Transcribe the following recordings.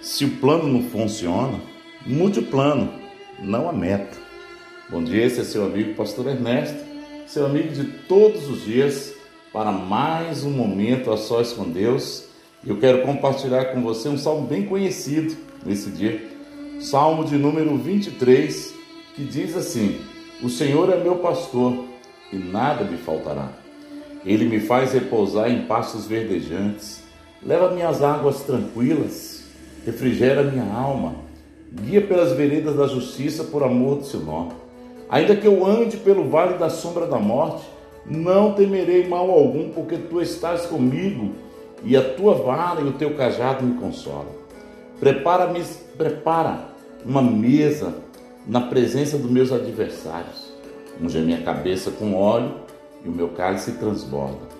Se o plano não funciona, mude o plano, não a meta. Bom dia, esse é seu amigo Pastor Ernesto, seu amigo de todos os dias, para mais um momento a sós com Deus. Eu quero compartilhar com você um salmo bem conhecido nesse dia, Salmo de número 23, que diz assim: O Senhor é meu pastor e nada me faltará. Ele me faz repousar em pastos verdejantes, leva minhas águas tranquilas refrigera minha alma, guia pelas veredas da justiça por amor do seu nome. Ainda que eu ande pelo vale da sombra da morte, não temerei mal algum, porque tu estás comigo e a tua vara e o teu cajado me consolam. Prepara-me, prepara uma mesa na presença dos meus adversários. Unge a minha cabeça com óleo e o meu cálice transborda.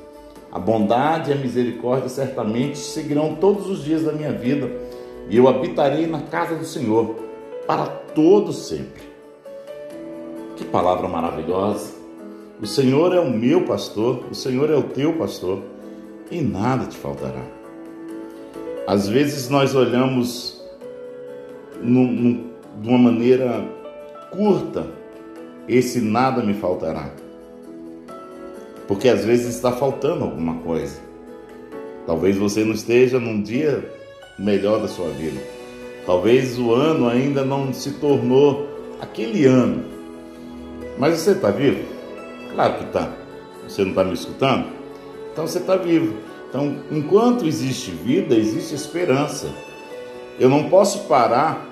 A bondade e a misericórdia certamente seguirão todos os dias da minha vida e eu habitarei na casa do Senhor para todo sempre. Que palavra maravilhosa! O Senhor é o meu pastor, o Senhor é o teu pastor, e nada te faltará. Às vezes nós olhamos num, num, de uma maneira curta esse nada me faltará. Porque às vezes está faltando alguma coisa. Talvez você não esteja num dia melhor da sua vida. Talvez o ano ainda não se tornou aquele ano. Mas você está vivo? Claro que está. Você não está me escutando? Então você está vivo. Então, enquanto existe vida, existe esperança. Eu não posso parar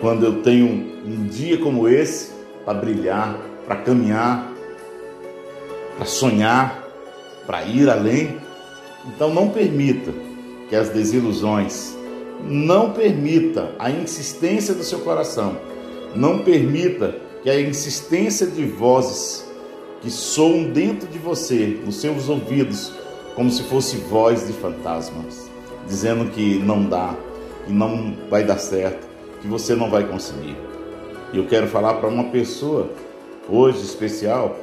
quando eu tenho um dia como esse para brilhar, para caminhar, para sonhar, para ir além. Então não permita que as desilusões, não permita a insistência do seu coração, não permita que a insistência de vozes que soam dentro de você, nos seus ouvidos, como se fosse voz de fantasmas, dizendo que não dá, que não vai dar certo, que você não vai conseguir. E eu quero falar para uma pessoa hoje especial,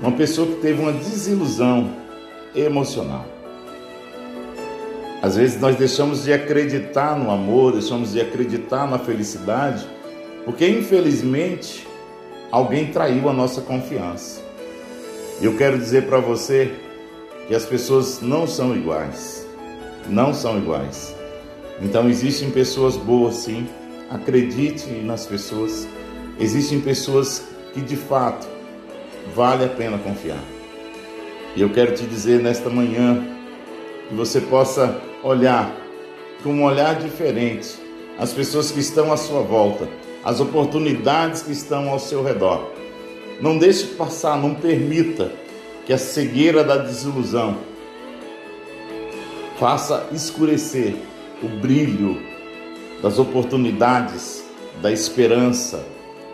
uma pessoa que teve uma desilusão emocional. Às vezes nós deixamos de acreditar no amor, deixamos de acreditar na felicidade, porque infelizmente alguém traiu a nossa confiança. Eu quero dizer para você que as pessoas não são iguais. Não são iguais. Então existem pessoas boas sim, acredite nas pessoas. Existem pessoas que de fato vale a pena confiar. E eu quero te dizer nesta manhã que você possa olhar com um olhar diferente as pessoas que estão à sua volta, as oportunidades que estão ao seu redor. Não deixe passar, não permita que a cegueira da desilusão faça escurecer o brilho das oportunidades, da esperança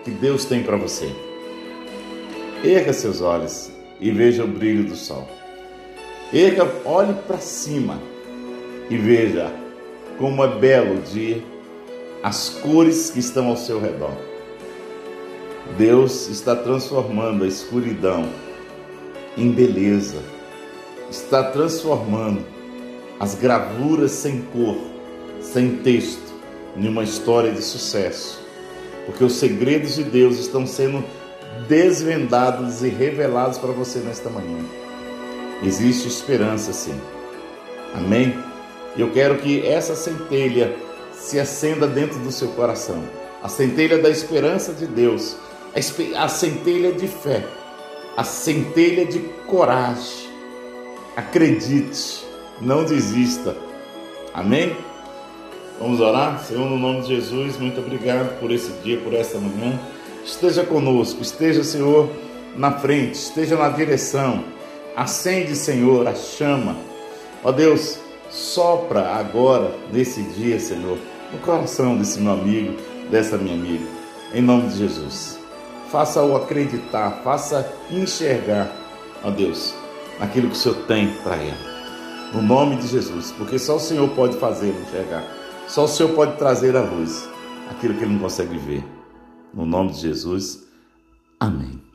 que Deus tem para você. Erga seus olhos e veja o brilho do sol. Erga, olhe para cima e veja como é belo dia, as cores que estão ao seu redor. Deus está transformando a escuridão em beleza, está transformando as gravuras sem cor, sem texto, em uma história de sucesso, porque os segredos de Deus estão sendo desvendados e revelados para você nesta manhã. Existe esperança sim. Amém? E eu quero que essa centelha se acenda dentro do seu coração. A centelha da esperança de Deus, a centelha de fé, a centelha de coragem. Acredite, não desista. Amém? Vamos orar? Senhor, no nome de Jesus, muito obrigado por esse dia, por essa manhã. Esteja conosco, esteja, Senhor, na frente, esteja na direção Acende, Senhor, a chama. Ó Deus, sopra agora, nesse dia, Senhor, no coração desse meu amigo, dessa minha amiga, em nome de Jesus. Faça-o acreditar, faça enxergar, ó Deus, aquilo que o Senhor tem para ele. No nome de Jesus, porque só o Senhor pode fazer enxergar, só o Senhor pode trazer à luz aquilo que ele não consegue ver. No nome de Jesus, amém.